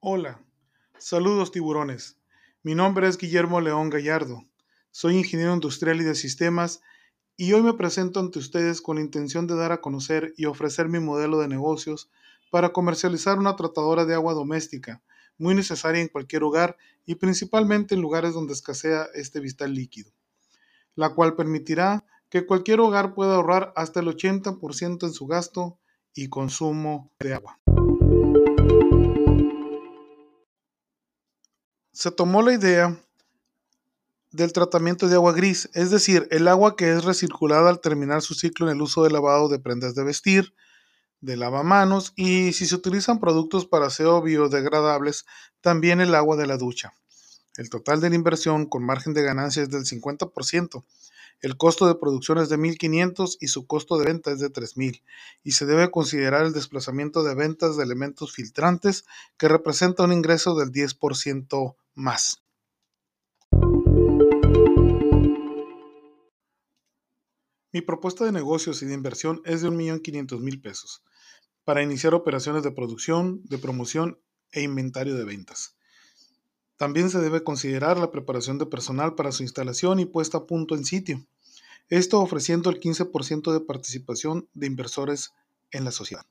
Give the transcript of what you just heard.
Hola, saludos tiburones. Mi nombre es Guillermo León Gallardo. Soy ingeniero industrial y de sistemas y hoy me presento ante ustedes con la intención de dar a conocer y ofrecer mi modelo de negocios para comercializar una tratadora de agua doméstica, muy necesaria en cualquier hogar y principalmente en lugares donde escasea este vital líquido, la cual permitirá que cualquier hogar pueda ahorrar hasta el 80% en su gasto y consumo de agua. Se tomó la idea del tratamiento de agua gris, es decir, el agua que es recirculada al terminar su ciclo en el uso de lavado de prendas de vestir, de lavamanos y si se utilizan productos para aseo biodegradables, también el agua de la ducha. El total de la inversión con margen de ganancia es del 50%. El costo de producción es de 1.500 y su costo de venta es de 3.000 y se debe considerar el desplazamiento de ventas de elementos filtrantes que representa un ingreso del 10% más. Mi propuesta de negocios y de inversión es de 1.500.000 pesos para iniciar operaciones de producción, de promoción e inventario de ventas. También se debe considerar la preparación de personal para su instalación y puesta a punto en sitio. Esto ofreciendo el 15% de participación de inversores en la sociedad.